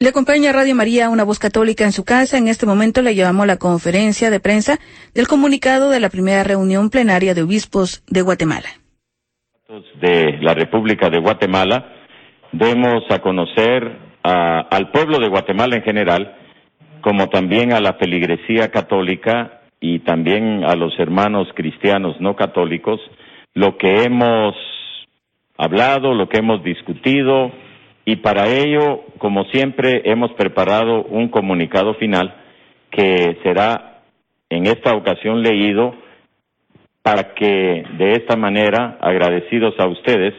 Le acompaña Radio María, una voz católica en su casa. En este momento le llevamos la conferencia de prensa del comunicado de la primera reunión plenaria de obispos de Guatemala. De la República de Guatemala, demos a conocer al pueblo de Guatemala en general, como también a la feligresía católica y también a los hermanos cristianos no católicos, lo que hemos hablado, lo que hemos discutido, y para ello, como siempre, hemos preparado un comunicado final que será en esta ocasión leído para que de esta manera, agradecidos a ustedes,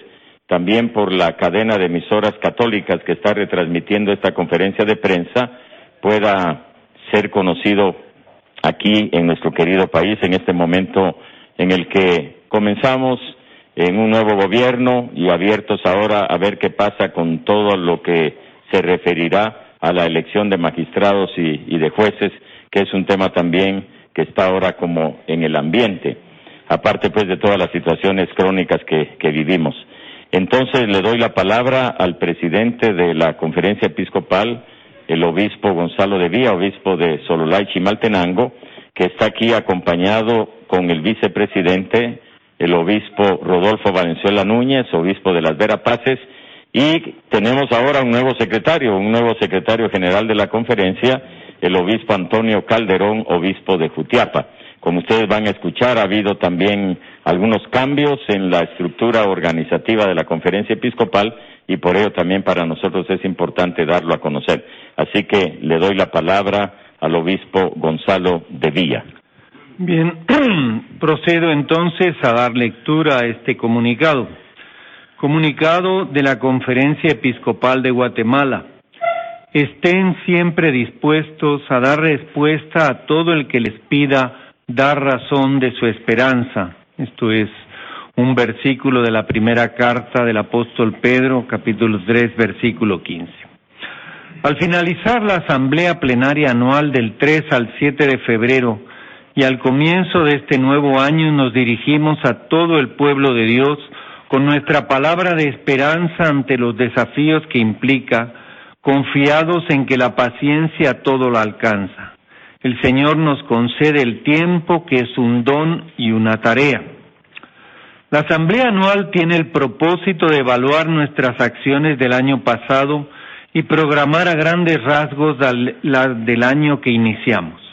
también por la cadena de emisoras católicas que está retransmitiendo esta conferencia de prensa, pueda ser conocido aquí en nuestro querido país en este momento en el que comenzamos en un nuevo gobierno y abiertos ahora a ver qué pasa con todo lo que se referirá a la elección de magistrados y, de jueces, que es un tema también que está ahora como en el ambiente, aparte pues de todas las situaciones crónicas que, que vivimos. Entonces le doy la palabra al presidente de la conferencia episcopal, el obispo Gonzalo de Vía, obispo de Sololay Chimaltenango, que está aquí acompañado con el vicepresidente el obispo Rodolfo Valenzuela Núñez, obispo de las Verapaces, y tenemos ahora un nuevo secretario, un nuevo secretario general de la conferencia, el obispo Antonio Calderón, obispo de Jutiapa. Como ustedes van a escuchar, ha habido también algunos cambios en la estructura organizativa de la conferencia episcopal y por ello también para nosotros es importante darlo a conocer. Así que le doy la palabra al obispo Gonzalo de Villa. Bien, procedo entonces a dar lectura a este comunicado. Comunicado de la Conferencia Episcopal de Guatemala. Estén siempre dispuestos a dar respuesta a todo el que les pida dar razón de su esperanza. Esto es un versículo de la primera carta del apóstol Pedro, capítulo 3, versículo 15. Al finalizar la asamblea plenaria anual del 3 al 7 de febrero, y al comienzo de este nuevo año nos dirigimos a todo el pueblo de Dios con nuestra palabra de esperanza ante los desafíos que implica, confiados en que la paciencia todo lo alcanza. El Señor nos concede el tiempo que es un don y una tarea. La Asamblea Anual tiene el propósito de evaluar nuestras acciones del año pasado y programar a grandes rasgos del año que iniciamos.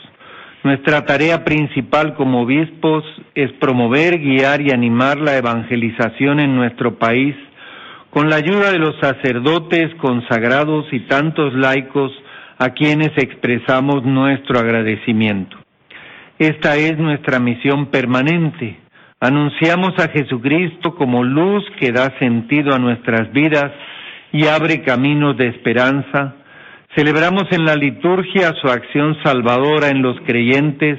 Nuestra tarea principal como obispos es promover, guiar y animar la evangelización en nuestro país con la ayuda de los sacerdotes consagrados y tantos laicos a quienes expresamos nuestro agradecimiento. Esta es nuestra misión permanente. Anunciamos a Jesucristo como luz que da sentido a nuestras vidas y abre caminos de esperanza Celebramos en la liturgia su acción salvadora en los creyentes,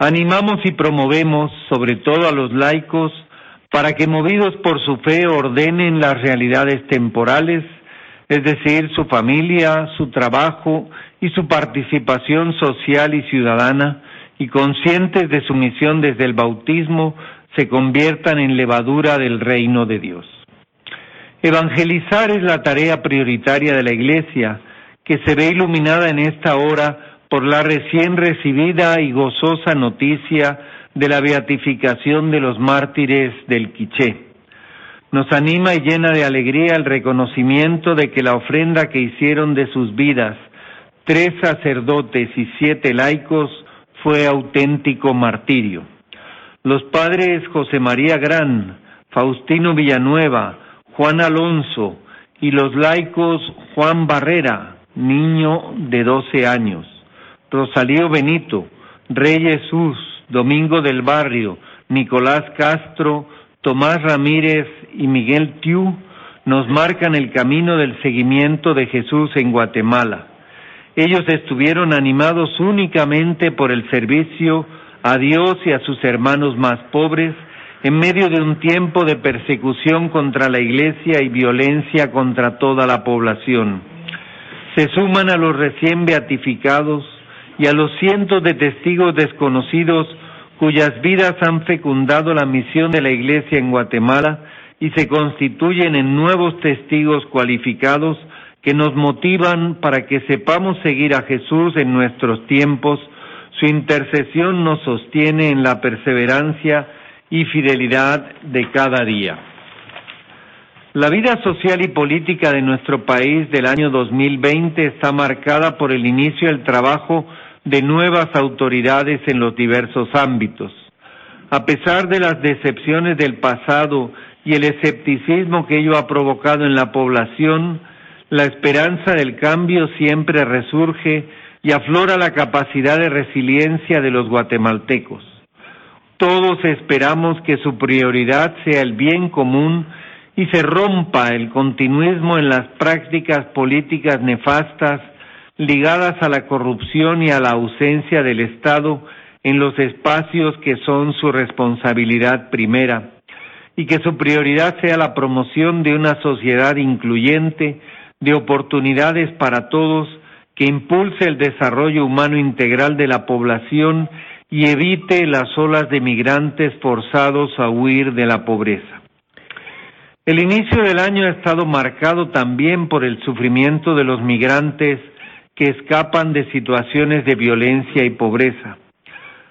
animamos y promovemos sobre todo a los laicos para que movidos por su fe ordenen las realidades temporales, es decir, su familia, su trabajo y su participación social y ciudadana, y conscientes de su misión desde el bautismo, se conviertan en levadura del reino de Dios. Evangelizar es la tarea prioritaria de la Iglesia, que se ve iluminada en esta hora por la recién recibida y gozosa noticia de la beatificación de los mártires del Quiché. Nos anima y llena de alegría el reconocimiento de que la ofrenda que hicieron de sus vidas tres sacerdotes y siete laicos fue auténtico martirio. Los padres José María Gran, Faustino Villanueva, Juan Alonso y los laicos Juan Barrera, niño de doce años, Rosalío Benito, Rey Jesús, Domingo del Barrio, Nicolás Castro, Tomás Ramírez y Miguel Tiu nos marcan el camino del seguimiento de Jesús en Guatemala. Ellos estuvieron animados únicamente por el servicio a Dios y a sus hermanos más pobres en medio de un tiempo de persecución contra la Iglesia y violencia contra toda la población se suman a los recién beatificados y a los cientos de testigos desconocidos cuyas vidas han fecundado la misión de la Iglesia en Guatemala y se constituyen en nuevos testigos cualificados que nos motivan para que sepamos seguir a Jesús en nuestros tiempos. Su intercesión nos sostiene en la perseverancia y fidelidad de cada día. La vida social y política de nuestro país del año 2020 está marcada por el inicio del trabajo de nuevas autoridades en los diversos ámbitos. A pesar de las decepciones del pasado y el escepticismo que ello ha provocado en la población, la esperanza del cambio siempre resurge y aflora la capacidad de resiliencia de los guatemaltecos. Todos esperamos que su prioridad sea el bien común y se rompa el continuismo en las prácticas políticas nefastas ligadas a la corrupción y a la ausencia del Estado en los espacios que son su responsabilidad primera, y que su prioridad sea la promoción de una sociedad incluyente, de oportunidades para todos, que impulse el desarrollo humano integral de la población y evite las olas de migrantes forzados a huir de la pobreza. El inicio del año ha estado marcado también por el sufrimiento de los migrantes que escapan de situaciones de violencia y pobreza.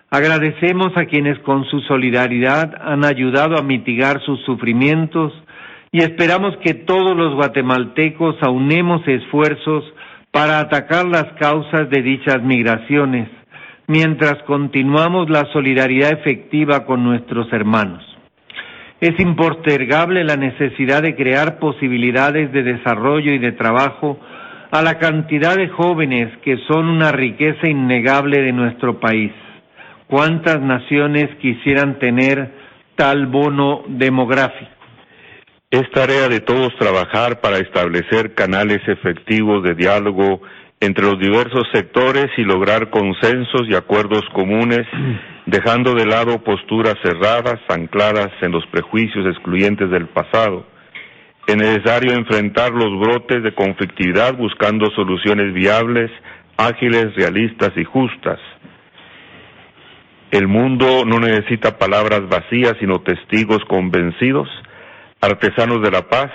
Agradecemos a quienes con su solidaridad han ayudado a mitigar sus sufrimientos y esperamos que todos los guatemaltecos aunemos esfuerzos para atacar las causas de dichas migraciones, mientras continuamos la solidaridad efectiva con nuestros hermanos. Es impostergable la necesidad de crear posibilidades de desarrollo y de trabajo a la cantidad de jóvenes que son una riqueza innegable de nuestro país. ¿Cuántas naciones quisieran tener tal bono demográfico? Es tarea de todos trabajar para establecer canales efectivos de diálogo entre los diversos sectores y lograr consensos y acuerdos comunes, dejando de lado posturas cerradas, ancladas en los prejuicios excluyentes del pasado. Es necesario enfrentar los brotes de conflictividad buscando soluciones viables, ágiles, realistas y justas. El mundo no necesita palabras vacías, sino testigos convencidos, artesanos de la paz,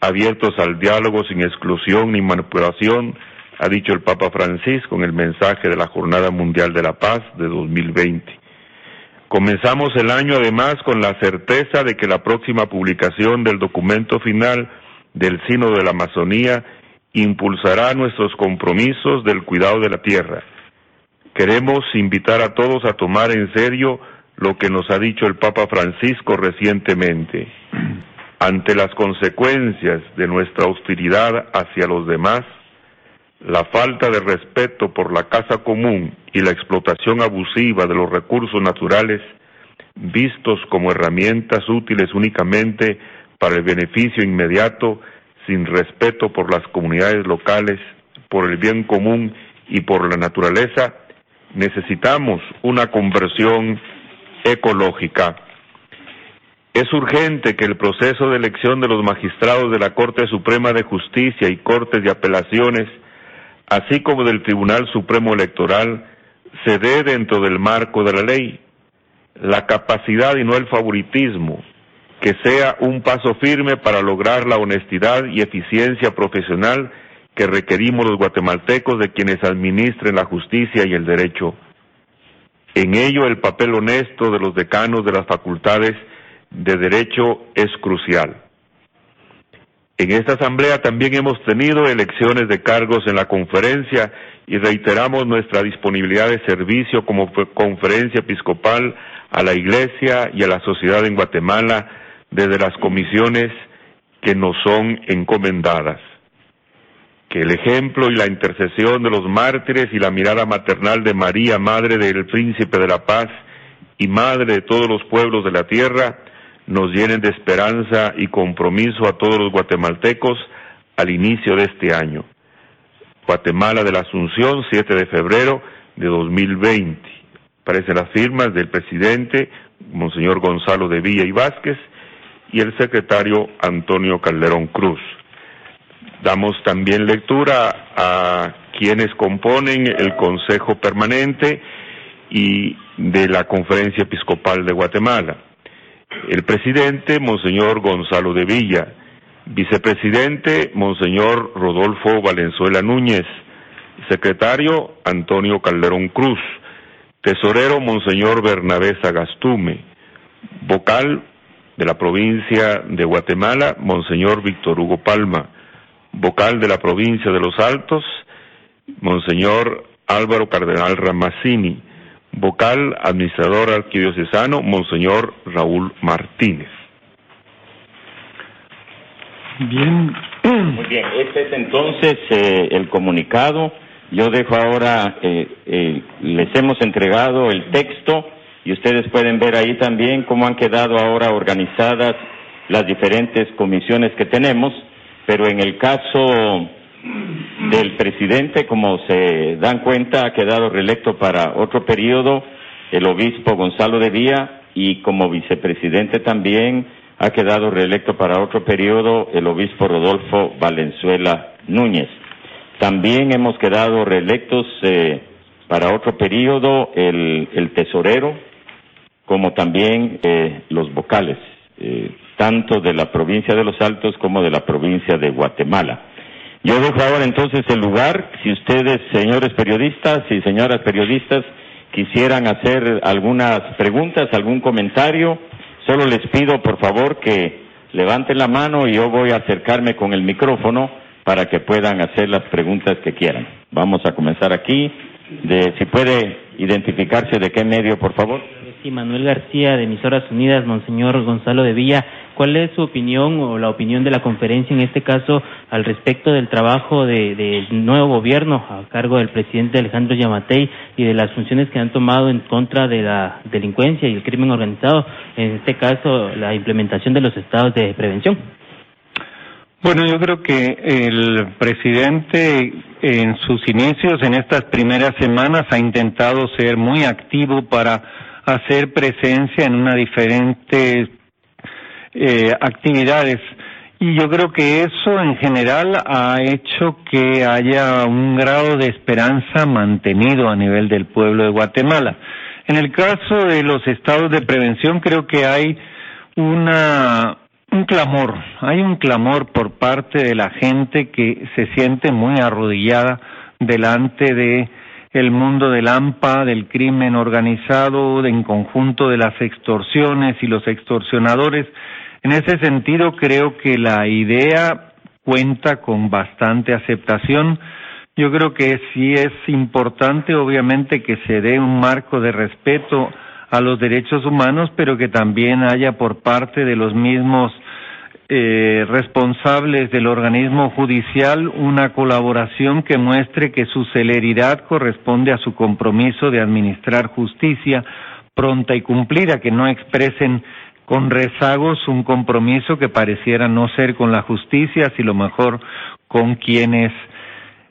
abiertos al diálogo sin exclusión ni manipulación, ha dicho el Papa Francisco en el mensaje de la Jornada Mundial de la Paz de 2020. Comenzamos el año además con la certeza de que la próxima publicación del documento final del Sino de la Amazonía impulsará nuestros compromisos del cuidado de la tierra. Queremos invitar a todos a tomar en serio lo que nos ha dicho el Papa Francisco recientemente. Ante las consecuencias de nuestra hostilidad hacia los demás, la falta de respeto por la casa común y la explotación abusiva de los recursos naturales, vistos como herramientas útiles únicamente para el beneficio inmediato, sin respeto por las comunidades locales, por el bien común y por la naturaleza, necesitamos una conversión ecológica. Es urgente que el proceso de elección de los magistrados de la Corte Suprema de Justicia y Cortes de Apelaciones así como del Tribunal Supremo Electoral, se dé dentro del marco de la ley. La capacidad y no el favoritismo, que sea un paso firme para lograr la honestidad y eficiencia profesional que requerimos los guatemaltecos de quienes administren la justicia y el derecho. En ello el papel honesto de los decanos de las facultades de derecho es crucial. En esta asamblea también hemos tenido elecciones de cargos en la conferencia y reiteramos nuestra disponibilidad de servicio como conferencia episcopal a la Iglesia y a la sociedad en Guatemala desde las comisiones que nos son encomendadas. Que el ejemplo y la intercesión de los mártires y la mirada maternal de María, Madre del Príncipe de la Paz y Madre de todos los pueblos de la tierra, nos llenen de esperanza y compromiso a todos los guatemaltecos al inicio de este año. Guatemala de la Asunción, 7 de febrero de 2020. Aparecen las firmas del presidente, Monseñor Gonzalo de Villa y Vázquez, y el secretario Antonio Calderón Cruz. Damos también lectura a quienes componen el Consejo Permanente y de la Conferencia Episcopal de Guatemala el presidente, Monseñor Gonzalo de Villa, Vicepresidente, Monseñor Rodolfo Valenzuela Núñez. Secretario, Antonio Calderón Cruz. Tesorero, Monseñor Bernabé Sagastume. Vocal de la provincia de Guatemala, Monseñor Víctor Hugo Palma. Vocal de la provincia de Los Altos, Monseñor Álvaro Cardenal Ramazzini. Vocal, administrador arquidiocesano, Monseñor Raúl Martínez. Bien. Muy bien, este es entonces eh, el comunicado. Yo dejo ahora, eh, eh, les hemos entregado el texto y ustedes pueden ver ahí también cómo han quedado ahora organizadas las diferentes comisiones que tenemos, pero en el caso del presidente, como se dan cuenta, ha quedado reelecto para otro periodo el obispo Gonzalo de Vía y como vicepresidente también ha quedado reelecto para otro periodo el obispo Rodolfo Valenzuela Núñez. También hemos quedado reelectos eh, para otro periodo el, tesorero, como también eh, los vocales, eh, tanto de la provincia de Los Altos como de la provincia de Guatemala. Yo dejo ahora entonces el lugar, si ustedes, señores periodistas y señoras periodistas, quisieran hacer algunas preguntas, algún comentario, Solo les pido, por favor, que levanten la mano y yo voy a acercarme con el micrófono para que puedan hacer las preguntas que quieran. Vamos a comenzar aquí. De, si puede identificarse de qué medio, por favor. Sí, Manuel García, de Emisoras Unidas, Monseñor Gonzalo de Villa. ¿Cuál es su opinión o la opinión de la conferencia en este caso al respecto del trabajo del nuevo gobierno a cargo del presidente Alejandro Yamatei y de las funciones que han tomado en contra de la delincuencia y el crimen organizado, en este caso la implementación de los estados de prevención? Bueno, yo creo que el presidente en sus inicios, en estas primeras semanas, ha intentado ser muy activo para hacer presencia en una diferente eh, actividades. Y yo creo que eso en general ha hecho que haya un grado de esperanza mantenido a nivel del pueblo de Guatemala. En el caso de los estados de prevención creo que hay una un clamor, hay un clamor por parte de la gente que se siente muy arrodillada delante de el mundo del AMPA, del crimen organizado, en conjunto de las extorsiones y los extorsionadores en ese sentido, creo que la idea cuenta con bastante aceptación. Yo creo que sí es importante, obviamente, que se dé un marco de respeto a los derechos humanos, pero que también haya por parte de los mismos eh, responsables del organismo judicial una colaboración que muestre que su celeridad corresponde a su compromiso de administrar justicia pronta y cumplida, que no expresen con rezagos un compromiso que pareciera no ser con la justicia, sino mejor con quienes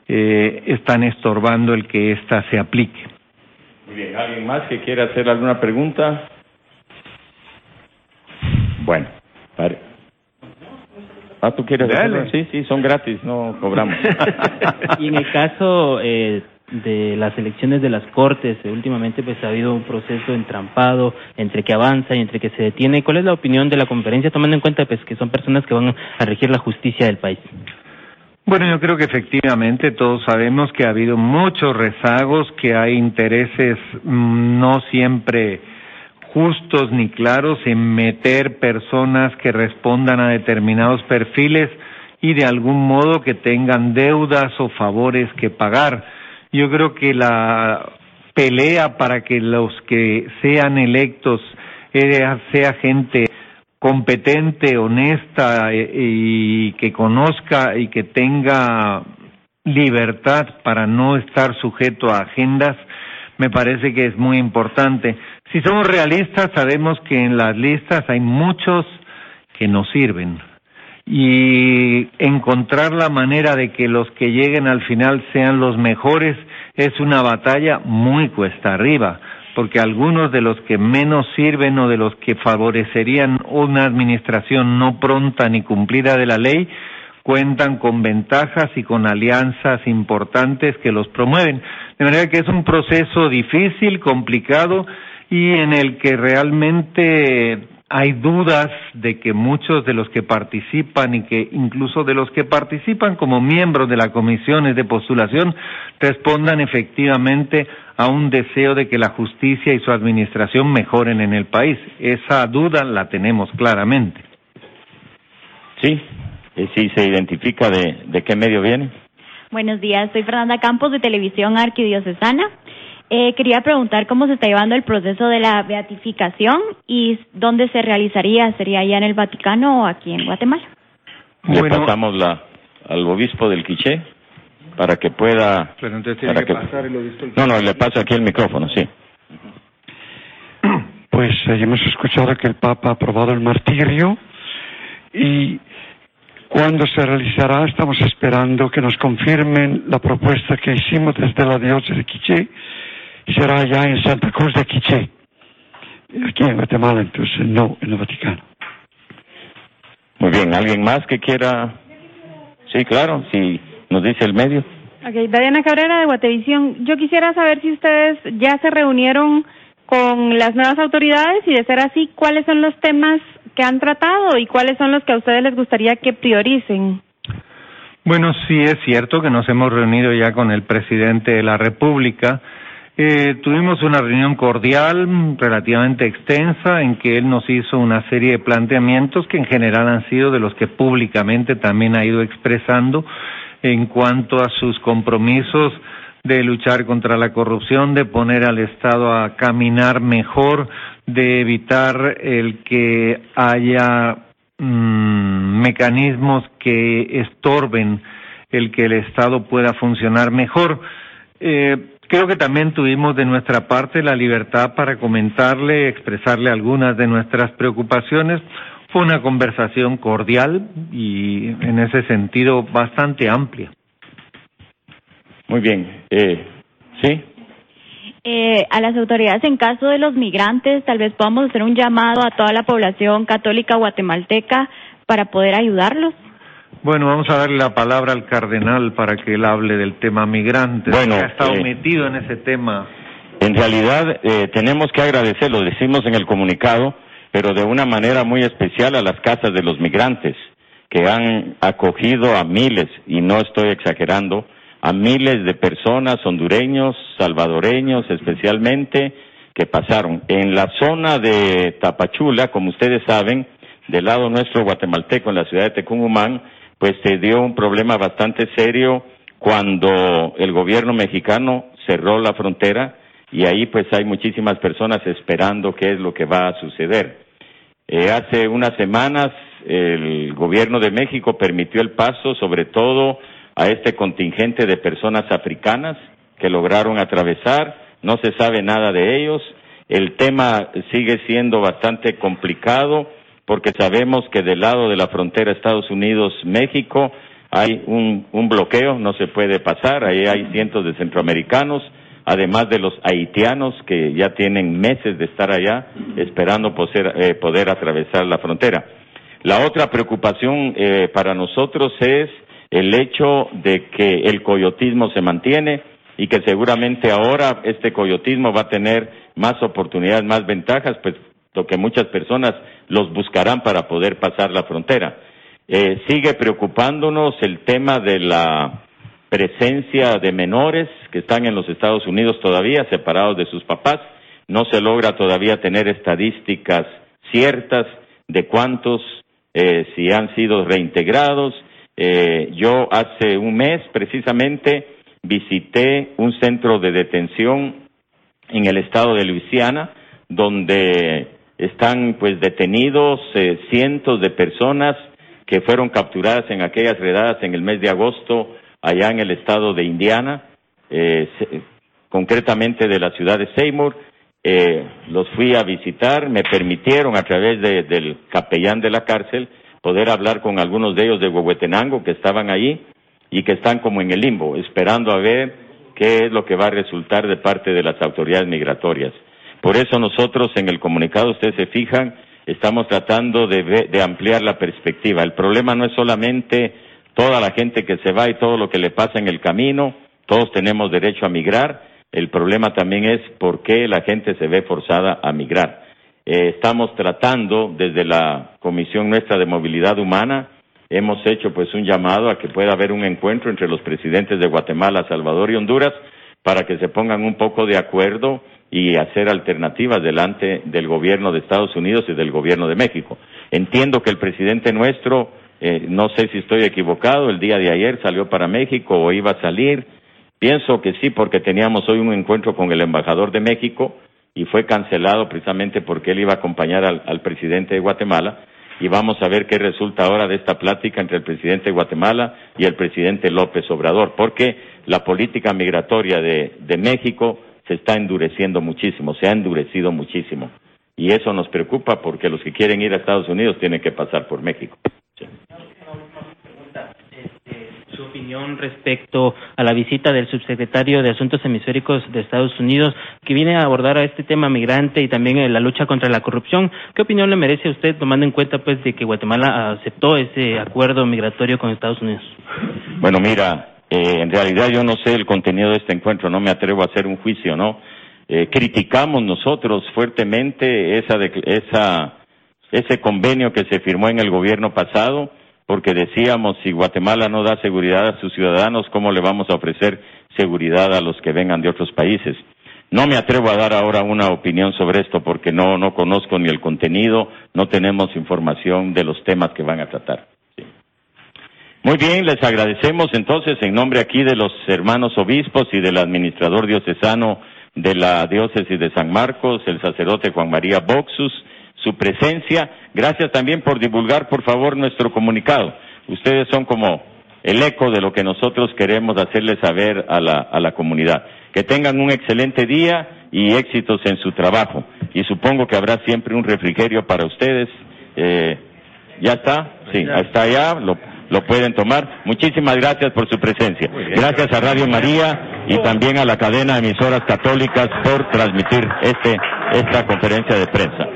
eh, están estorbando el que ésta se aplique. Muy bien, ¿alguien más que quiera hacer alguna pregunta? Bueno, pare. Ah, ¿tú quieres hacerlo? Sí, sí, son gratis, no cobramos. y en el caso eh, de las elecciones de las Cortes. Últimamente pues ha habido un proceso entrampado entre que avanza y entre que se detiene. ¿Cuál es la opinión de la conferencia tomando en cuenta pues que son personas que van a regir la justicia del país? Bueno, yo creo que efectivamente todos sabemos que ha habido muchos rezagos, que hay intereses mm, no siempre justos ni claros en meter personas que respondan a determinados perfiles y de algún modo que tengan deudas o favores que pagar yo creo que la pelea para que los que sean electos sea gente competente, honesta eh, y que conozca y que tenga libertad para no estar sujeto a agendas, me parece que es muy importante. Si somos realistas, sabemos que en las listas hay muchos que no sirven y encontrar la manera de que los que lleguen al final sean los mejores es una batalla muy cuesta arriba, porque algunos de los que menos sirven o de los que favorecerían una administración no pronta ni cumplida de la ley cuentan con ventajas y con alianzas importantes que los promueven. De manera que es un proceso difícil, complicado y en el que realmente hay dudas de que muchos de los que participan y que incluso de los que participan como miembros de las comisiones de postulación respondan efectivamente a un deseo de que la justicia y su administración mejoren en el país. Esa duda la tenemos claramente. Sí, sí se identifica de, de qué medio viene. Buenos días, soy Fernanda Campos de Televisión Arquidiocesana. Eh, quería preguntar cómo se está llevando el proceso de la beatificación y dónde se realizaría. ¿Sería allá en el Vaticano o aquí en Guatemala? Le pasamos la, al obispo del Quiché para que pueda. Pero entonces tiene que, pasar el obispo No, no, le paso aquí el micrófono, sí. Pues eh, hemos escuchado que el Papa ha aprobado el martirio y cuando se realizará estamos esperando que nos confirmen la propuesta que hicimos desde la diócesis de Quiché será ya en Santa Cruz de Quiché, aquí en Guatemala, entonces no en el Vaticano. Muy bien, ¿alguien más que quiera? Sí, claro, si nos dice el medio. Ok, Dariana Cabrera de Guatevisión. Yo quisiera saber si ustedes ya se reunieron con las nuevas autoridades y de ser así, ¿cuáles son los temas que han tratado y cuáles son los que a ustedes les gustaría que prioricen? Bueno, sí es cierto que nos hemos reunido ya con el presidente de la República eh, tuvimos una reunión cordial, relativamente extensa, en que él nos hizo una serie de planteamientos que en general han sido de los que públicamente también ha ido expresando en cuanto a sus compromisos de luchar contra la corrupción, de poner al Estado a caminar mejor, de evitar el que haya mm, mecanismos que estorben el que el Estado pueda funcionar mejor. Eh, Creo que también tuvimos de nuestra parte la libertad para comentarle, expresarle algunas de nuestras preocupaciones. Fue una conversación cordial y en ese sentido bastante amplia. Muy bien. Eh, ¿Sí? Eh, a las autoridades en caso de los migrantes, tal vez podamos hacer un llamado a toda la población católica guatemalteca para poder ayudarlos. Bueno, vamos a darle la palabra al cardenal para que él hable del tema migrantes. Bueno, ha estado eh, metido en ese tema. En realidad, eh, tenemos que agradecer, lo decimos en el comunicado, pero de una manera muy especial a las casas de los migrantes, que han acogido a miles, y no estoy exagerando, a miles de personas, hondureños, salvadoreños especialmente, que pasaron. En la zona de Tapachula, como ustedes saben, del lado nuestro guatemalteco, en la ciudad de Tecumumán, pues se dio un problema bastante serio cuando el gobierno mexicano cerró la frontera y ahí pues hay muchísimas personas esperando qué es lo que va a suceder. Eh, hace unas semanas el gobierno de México permitió el paso sobre todo a este contingente de personas africanas que lograron atravesar, no se sabe nada de ellos, el tema sigue siendo bastante complicado porque sabemos que del lado de la frontera Estados Unidos-México hay un, bloqueo, no se puede pasar, ahí hay cientos de centroamericanos, además de los haitianos que ya tienen meses de estar allá esperando poder, eh, poder atravesar la frontera. La otra preocupación eh, para nosotros es el hecho de que el coyotismo se mantiene y que seguramente ahora este coyotismo va a tener más oportunidades, más ventajas, pues que muchas personas los buscarán para poder pasar la frontera. Eh, sigue preocupándonos el tema de la presencia de menores que están en los Estados Unidos todavía separados de sus papás. No se logra todavía tener estadísticas ciertas de cuántos eh, si han sido reintegrados. Eh, yo hace un mes precisamente visité un centro de detención en el estado de Luisiana donde están pues detenidos eh, cientos de personas que fueron capturadas en aquellas redadas en el mes de agosto allá en el estado de Indiana, eh, concretamente de la ciudad de Seymour. Eh, los fui a visitar, me permitieron a través del capellán de la cárcel poder hablar con algunos de ellos de Huehuetenango que estaban allí y que están como en el limbo, esperando a ver qué es lo que va a resultar de parte de las autoridades migratorias. Por eso nosotros en el comunicado, ustedes se fijan, estamos tratando de, ampliar la perspectiva. El problema no es solamente toda la gente que se va y todo lo que le pasa en el camino, todos tenemos derecho a migrar, el problema también es por qué la gente se ve forzada a migrar. Eh, estamos tratando desde la Comisión Nuestra de Movilidad Humana, hemos hecho pues un llamado a que pueda haber un encuentro entre los presidentes de Guatemala, Salvador y Honduras para que se pongan un poco de acuerdo y hacer alternativas delante del gobierno de Estados Unidos y del gobierno de México. Entiendo que el presidente nuestro, eh, no sé si estoy equivocado, el día de ayer salió para México o iba a salir. Pienso que sí, porque teníamos hoy un encuentro con el embajador de México y fue cancelado precisamente porque él iba a acompañar al, presidente de Guatemala y vamos a ver qué resulta ahora de esta plática entre el presidente de Guatemala y el presidente López Obrador, porque la política migratoria de México se está endureciendo muchísimo, se ha endurecido muchísimo. Y eso nos preocupa porque los que quieren ir a Estados Unidos tienen que pasar por México. Sí su opinión respecto a la visita del subsecretario de Asuntos Hemisféricos de Estados Unidos, que viene a abordar a este tema migrante y también la lucha contra la corrupción. ¿Qué opinión le merece a usted, tomando en cuenta pues de que Guatemala aceptó ese acuerdo migratorio con Estados Unidos? Bueno, mira, eh, en realidad yo no sé el contenido de este encuentro, no me atrevo a hacer un juicio, ¿no? Eh, criticamos nosotros fuertemente esa, esa, ese convenio que se firmó en el gobierno pasado porque decíamos, si Guatemala no da seguridad a sus ciudadanos, ¿cómo le vamos a ofrecer seguridad a los que vengan de otros países? No me atrevo a dar ahora una opinión sobre esto porque no, no conozco ni el contenido, no tenemos información de los temas que van a tratar. Muy bien, les agradecemos entonces en nombre aquí de los hermanos obispos y del administrador diocesano de la diócesis de San Marcos, el sacerdote Juan María Boxus, su presencia. Gracias también por divulgar, por favor, nuestro comunicado. Ustedes son como el eco de lo que nosotros queremos hacerles saber a la, a la comunidad. Que tengan un excelente día y éxitos en su trabajo. Y supongo que habrá siempre un refrigerio para ustedes. Eh, ¿Ya está? Sí, está allá. Lo, lo pueden tomar. Muchísimas gracias por su presencia. Gracias a Radio María y también a la cadena de emisoras católicas por transmitir este, esta conferencia de prensa.